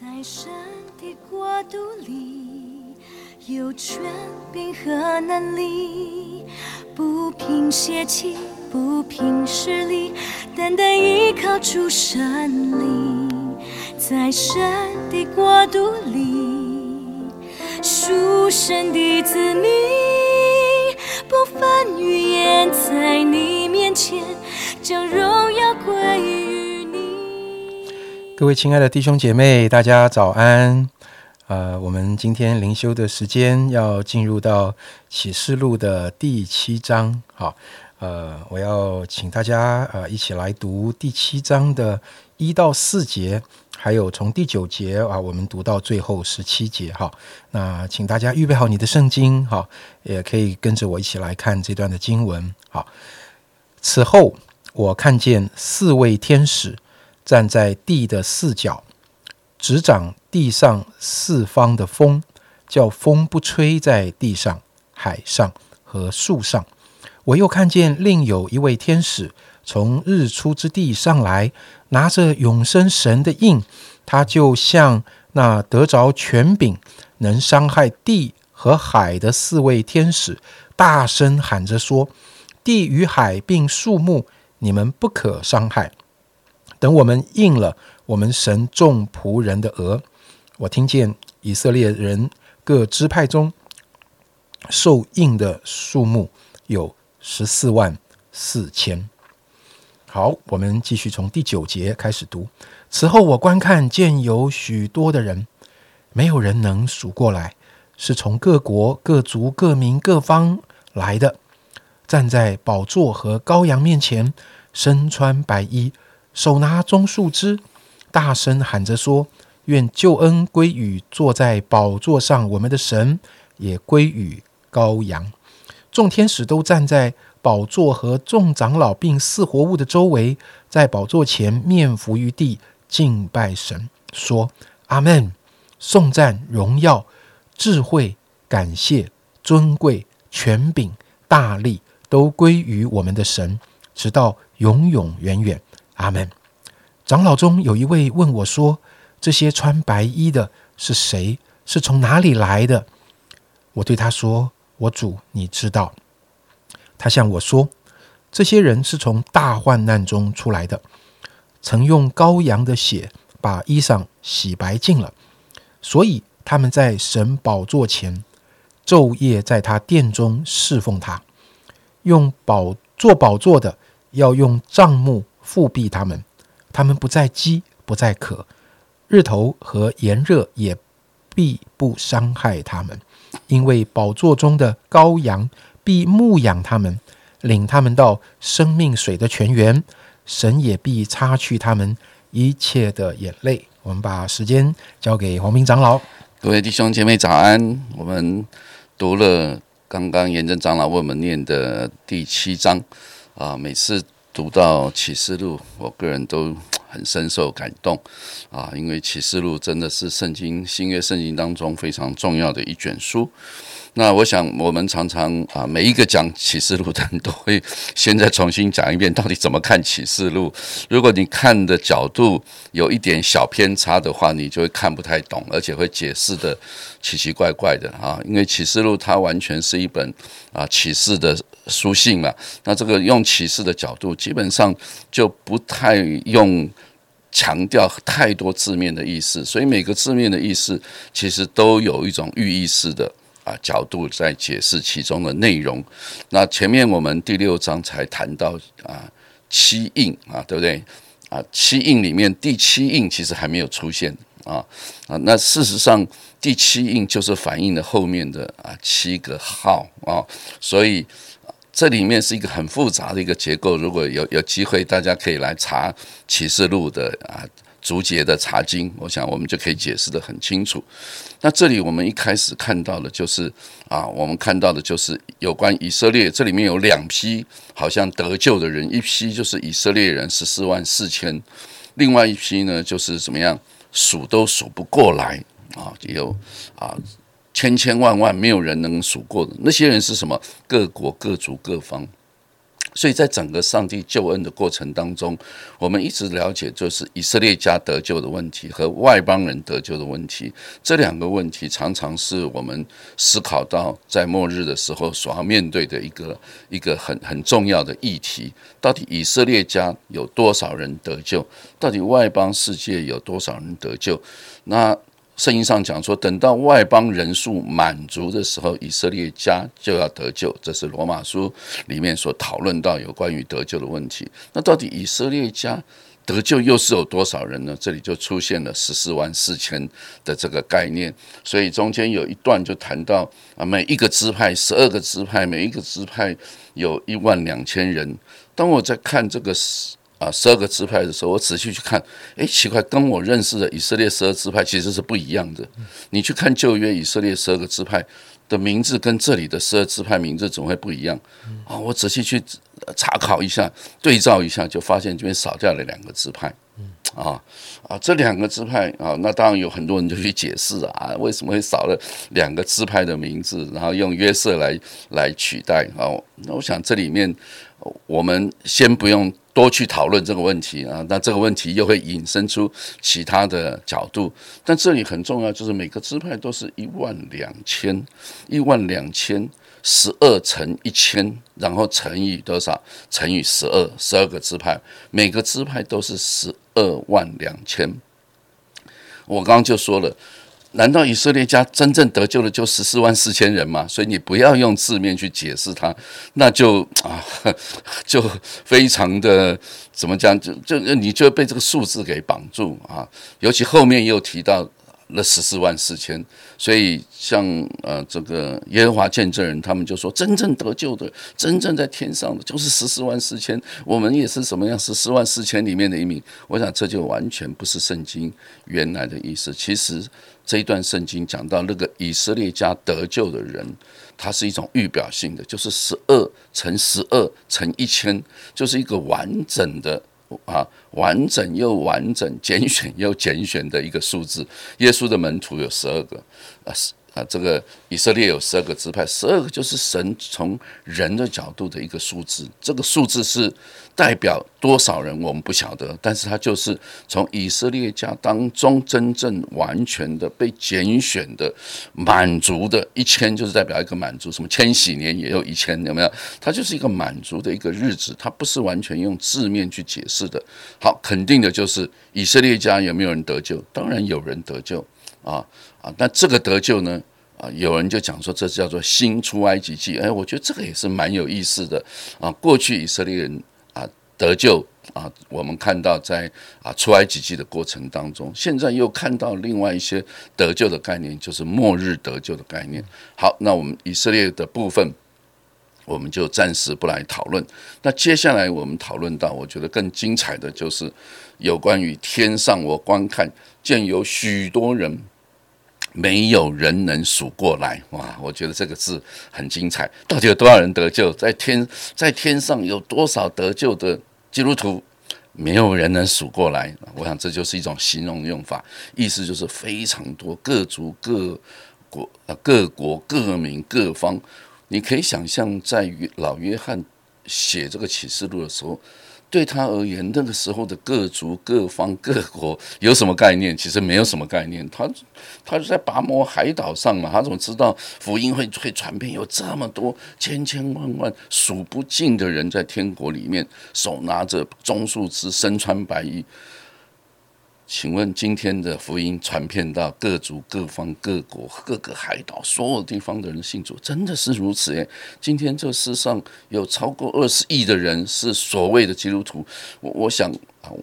在神的国度里，有权柄和能力，不凭血气，不凭实力，单单依靠主神灵。在神的国度里，属神的子民，不分语言，在你面前将荣各位亲爱的弟兄姐妹，大家早安。呃，我们今天灵修的时间要进入到启示录的第七章。好，呃，我要请大家呃一起来读第七章的一到四节。还有从第九节啊，我们读到最后十七节哈。那请大家预备好你的圣经哈，也可以跟着我一起来看这段的经文。好，此后我看见四位天使站在地的四角，执掌地上四方的风，叫风不吹在地上、海上和树上。我又看见另有一位天使从日出之地上来。拿着永生神的印，他就像那得着权柄、能伤害地和海的四位天使，大声喊着说：“地与海并树木，你们不可伤害。等我们应了我们神众仆人的额。”我听见以色列人各支派中受印的数目有十四万四千。好，我们继续从第九节开始读。此后，我观看见有许多的人，没有人能数过来，是从各国、各族、各民、各方来的，站在宝座和羔羊面前，身穿白衣，手拿棕树枝，大声喊着说：“愿救恩归于坐在宝座上我们的神，也归于羔羊。”众天使都站在。宝座和众长老并四活物的周围，在宝座前面伏于地敬拜神，说：“阿门！颂赞、荣耀、智慧、感谢、尊贵、权柄、大力，都归于我们的神，直到永永远远。阿门！”长老中有一位问我说：“这些穿白衣的是谁？是从哪里来的？”我对他说：“我主，你知道。”他向我说：“这些人是从大患难中出来的，曾用羔羊的血把衣裳洗白净了，所以他们在神宝座前昼夜在他殿中侍奉他。用宝做宝座的要用帐幕复庇他们，他们不再饥，不再渴，日头和炎热也必不伤害他们，因为宝座中的羔羊。”必牧养他们，领他们到生命水的泉源。神也必擦去他们一切的眼泪。我们把时间交给黄明长老。各位弟兄姐妹早安。我们读了刚刚严正长老为我们念的第七章啊，每次读到启示录，我个人都很深受感动啊，因为启示录真的是圣经新约圣经当中非常重要的一卷书。那我想，我们常常啊，每一个讲启示录的人都会现在重新讲一遍，到底怎么看启示录。如果你看的角度有一点小偏差的话，你就会看不太懂，而且会解释的奇奇怪怪的啊。因为启示录它完全是一本啊启示的书信嘛，那这个用启示的角度，基本上就不太用强调太多字面的意思，所以每个字面的意思其实都有一种寓意式的。啊，角度在解释其中的内容。那前面我们第六章才谈到啊，七印啊，对不对？啊，七印里面第七印其实还没有出现啊啊。那事实上，第七印就是反映了后面的啊七个号啊，所以这里面是一个很复杂的一个结构。如果有有机会，大家可以来查启示录的啊。竹节的查经，我想我们就可以解释的很清楚。那这里我们一开始看到的，就是啊，我们看到的就是有关以色列，这里面有两批好像得救的人，一批就是以色列人十四万四千，另外一批呢就是怎么样数都数不过来啊，有啊千千万万没有人能数过的那些人是什么？各国各族各方。所以在整个上帝救恩的过程当中，我们一直了解就是以色列家得救的问题和外邦人得救的问题，这两个问题常常是我们思考到在末日的时候所要面对的一个一个很很重要的议题。到底以色列家有多少人得救？到底外邦世界有多少人得救？那？圣经上讲说，等到外邦人数满足的时候，以色列家就要得救。这是罗马书里面所讨论到有关于得救的问题。那到底以色列家得救又是有多少人呢？这里就出现了十四万四千的这个概念。所以中间有一段就谈到啊，每一个支派十二个支派，每一个支派有一万两千人。当我在看这个啊，十二个支派的时候，我仔细去看，哎，奇怪，跟我认识的以色列十二支派其实是不一样的。你去看旧约以色列十二个支派的名字，跟这里的十二支派名字怎么会不一样？啊，我仔细去查考一下，对照一下，就发现这边少掉了两个支派。啊啊，这两个支派啊，那当然有很多人就去解释啊，为什么会少了两个支派的名字，然后用约瑟来来取代啊？那我想这里面我们先不用。多去讨论这个问题啊，那这个问题又会引申出其他的角度。但这里很重要，就是每个支派都是一万两千，一万两千十二乘一千，然后乘以多少？乘以十二，十二个支派，每个支派都是十二万两千。我刚刚就说了。难道以色列家真正得救的就十四万四千人吗？所以你不要用字面去解释它，那就啊，就非常的怎么讲？就就你就被这个数字给绑住啊！尤其后面又提到。了十四万四千，所以像呃这个耶和华见证人，他们就说，真正得救的，真正在天上的，就是十四万四千。我们也是什么样？十四万四千里面的一名。我想这就完全不是圣经原来的意思。其实这一段圣经讲到那个以色列家得救的人，他是一种预表性的，就是十二乘十二乘一千，就是一个完整的。啊，完整又完整，拣选又拣选的一个数字。耶稣的门徒有十二个，啊是。啊，这个以色列有十二个支派，十二个就是神从人的角度的一个数字。这个数字是代表多少人，我们不晓得，但是它就是从以色列家当中真正完全的被拣选的满足的一千，就是代表一个满足。什么千禧年也有一千，有没有？它就是一个满足的一个日子，它不是完全用字面去解释的。好，肯定的就是以色列家有没有人得救？当然有人得救啊。那这个得救呢？啊，有人就讲说这叫做新出埃及记。哎，我觉得这个也是蛮有意思的啊。过去以色列人啊得救啊，我们看到在啊出埃及记的过程当中，现在又看到另外一些得救的概念，就是末日得救的概念。好，那我们以色列的部分，我们就暂时不来讨论。那接下来我们讨论到，我觉得更精彩的就是有关于天上，我观看见有许多人。没有人能数过来哇！我觉得这个字很精彩。到底有多少人得救？在天，在天上有多少得救的基督徒？没有人能数过来。我想这就是一种形容用法，意思就是非常多，各族各国，各国各民各方。你可以想象，在于老约翰写这个启示录的时候。对他而言，那个时候的各族、各方、各国有什么概念？其实没有什么概念。他，他在拔摩海岛上嘛，他怎么知道福音会会传遍？有这么多千千万万数不尽的人在天国里面，手拿着棕树枝，身穿白衣。请问今天的福音传遍到各族各方各国各个海岛所有地方的人信主，真的是如此耶。今天这世上有超过二十亿的人是所谓的基督徒，我我想，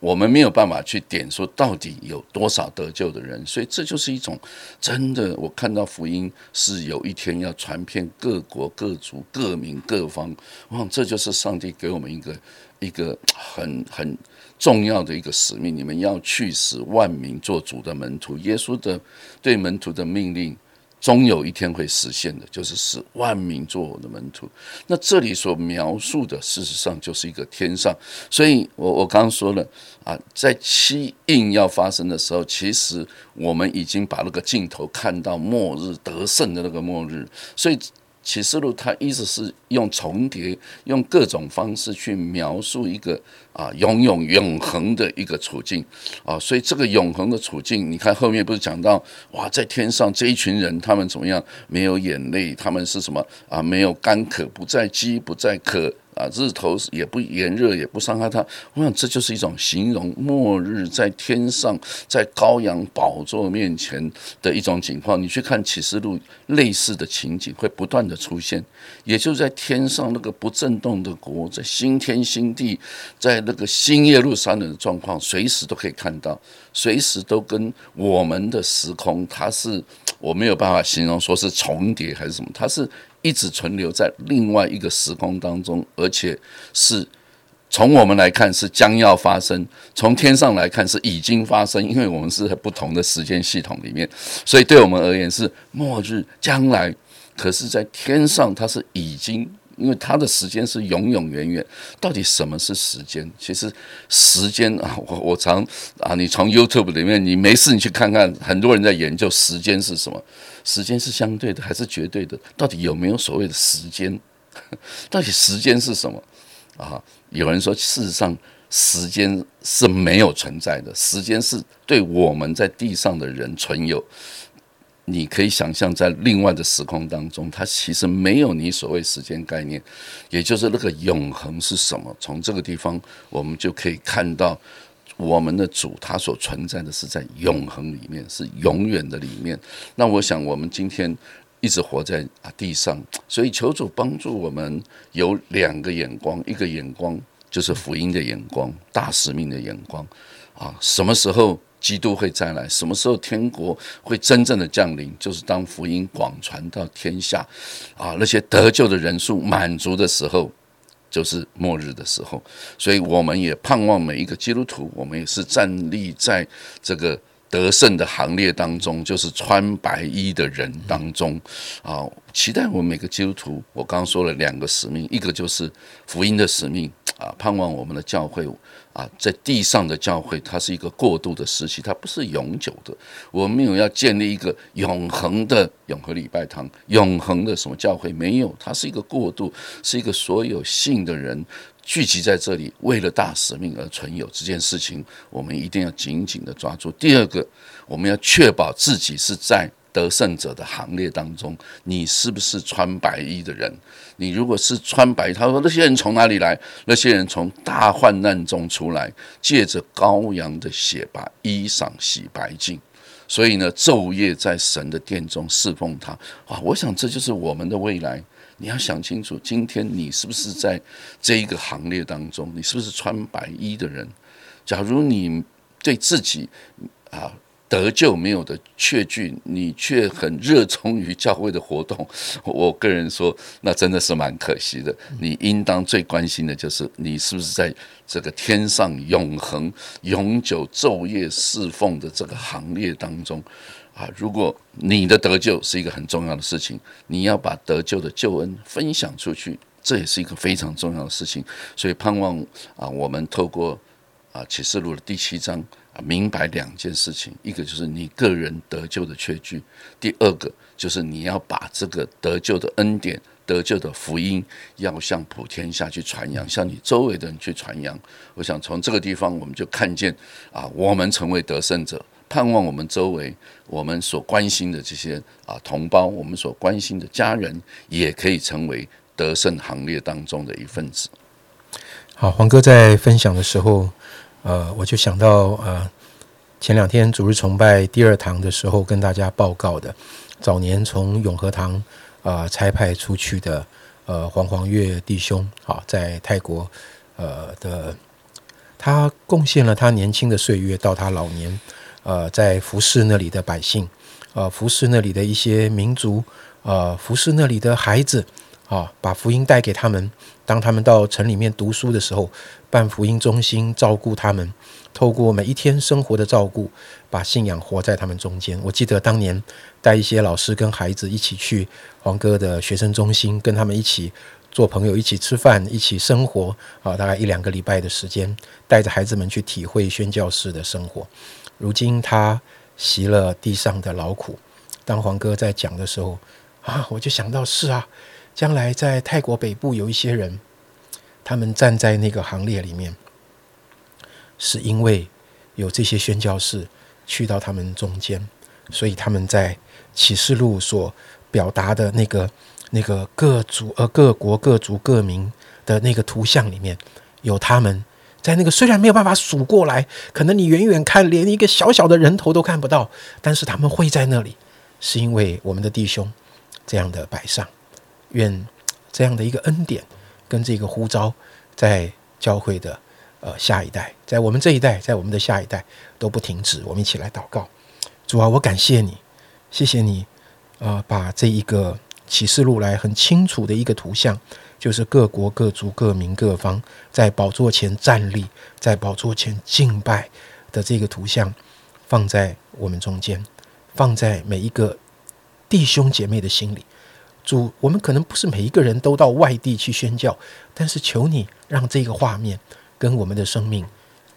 我们没有办法去点说到底有多少得救的人，所以这就是一种真的。我看到福音是有一天要传遍各国各族各民各方，我想这就是上帝给我们一个一个很很。重要的一个使命，你们要去使万民做主的门徒。耶稣的对门徒的命令，终有一天会实现的，就是使万民做我的门徒。那这里所描述的，事实上就是一个天上。所以我我刚刚说了啊，在七印要发生的时候，其实我们已经把那个镜头看到末日得胜的那个末日。所以。启示录它一直是用重叠，用各种方式去描述一个啊永永永恒的一个处境啊，所以这个永恒的处境，你看后面不是讲到哇，在天上这一群人，他们怎么样？没有眼泪，他们是什么啊？没有干渴，不再饥，不再渴。啊，日头也不炎热，也不伤害他。我想这就是一种形容末日在天上，在羔羊宝座面前的一种情况。你去看启示录，类似的情景会不断的出现。也就在天上那个不震动的国，在新天新地，在那个新耶路撒冷的状况，随时都可以看到，随时都跟我们的时空，它是我没有办法形容说是重叠还是什么，它是。一直存留在另外一个时空当中，而且是从我们来看是将要发生，从天上来看是已经发生，因为我们是在不同的时间系统里面，所以对我们而言是末日将来。可是，在天上它是已经，因为它的时间是永永远远。到底什么是时间？其实时间啊，我我常啊，你从 YouTube 里面，你没事你去看看，很多人在研究时间是什么。时间是相对的还是绝对的？到底有没有所谓的时间？到底时间是什么？啊，有人说，事实上，时间是没有存在的。时间是对我们在地上的人存有。你可以想象，在另外的时空当中，它其实没有你所谓时间概念，也就是那个永恒是什么？从这个地方，我们就可以看到。我们的主，他所存在的是在永恒里面，是永远的里面。那我想，我们今天一直活在啊地上，所以求主帮助我们有两个眼光，一个眼光就是福音的眼光，大使命的眼光啊。什么时候基督会再来？什么时候天国会真正的降临？就是当福音广传到天下啊，那些得救的人数满足的时候。就是末日的时候，所以我们也盼望每一个基督徒，我们也是站立在这个得胜的行列当中，就是穿白衣的人当中啊。期待我们每个基督徒，我刚刚说了两个使命，一个就是福音的使命啊，盼望我们的教会。啊，在地上的教会，它是一个过渡的时期，它不是永久的。我们没有要建立一个永恒的永和礼拜堂、永恒的什么教会，没有，它是一个过渡，是一个所有信的人聚集在这里，为了大使命而存有这件事情，我们一定要紧紧的抓住。第二个，我们要确保自己是在。得胜者的行列当中，你是不是穿白衣的人？你如果是穿白，他说那些人从哪里来？那些人从大患难中出来，借着羔羊的血把衣裳洗白净。所以呢，昼夜在神的殿中侍奉他。啊，我想这就是我们的未来。你要想清楚，今天你是不是在这一个行列当中？你是不是穿白衣的人？假如你对自己啊。得救没有的确据，你却很热衷于教会的活动。我个人说，那真的是蛮可惜的。你应当最关心的就是，你是不是在这个天上永恒、永久、昼夜侍奉的这个行列当中啊？如果你的得救是一个很重要的事情，你要把得救的救恩分享出去，这也是一个非常重要的事情。所以盼望啊，我们透过啊启示录的第七章啊。明白两件事情，一个就是你个人得救的确据，第二个就是你要把这个得救的恩典、得救的福音，要向普天下去传扬，向你周围的人去传扬。我想从这个地方，我们就看见啊，我们成为得胜者，盼望我们周围我们所关心的这些啊同胞，我们所关心的家人，也可以成为得胜行列当中的一份子。好，黄哥在分享的时候。呃，我就想到呃，前两天主日崇拜第二堂的时候，跟大家报告的，早年从永和堂啊差派出去的呃黄黄月弟兄，啊，在泰国呃的，他贡献了他年轻的岁月到他老年，呃，在服侍那里的百姓，呃，服侍那里的一些民族，呃，服侍那里的孩子，啊，把福音带给他们。当他们到城里面读书的时候，办福音中心，照顾他们，透过每一天生活的照顾，把信仰活在他们中间。我记得当年带一些老师跟孩子一起去黄哥的学生中心，跟他们一起做朋友，一起吃饭，一起生活啊，大概一两个礼拜的时间，带着孩子们去体会宣教士的生活。如今他习了地上的劳苦，当黄哥在讲的时候啊，我就想到是啊。将来在泰国北部有一些人，他们站在那个行列里面，是因为有这些宣教士去到他们中间，所以他们在启示录所表达的那个那个各族呃各国各族各民的那个图像里面，有他们在那个虽然没有办法数过来，可能你远远看连一个小小的人头都看不到，但是他们会在那里，是因为我们的弟兄这样的摆上。愿这样的一个恩典跟这个呼召，在教会的呃下一代，在我们这一代，在我们的下一代都不停止。我们一起来祷告，主啊，我感谢你，谢谢你，啊，把这一个启示录来很清楚的一个图像，就是各国各族各民各方在宝座前站立，在宝座前敬拜的这个图像，放在我们中间，放在每一个弟兄姐妹的心里。主，我们可能不是每一个人都到外地去宣教，但是求你让这个画面跟我们的生命，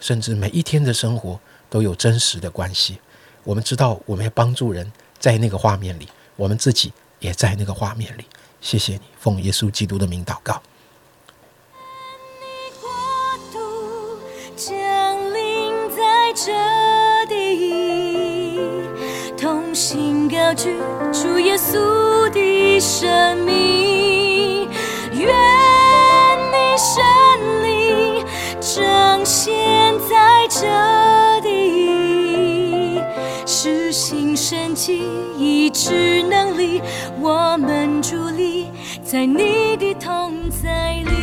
甚至每一天的生活都有真实的关系。我们知道我们要帮助人，在那个画面里，我们自己也在那个画面里。谢谢你，奉耶稣基督的名祷告。心高举主耶稣的生命，愿你神灵彰显在这地，实行神迹医治能力，我们伫立在你的同在里。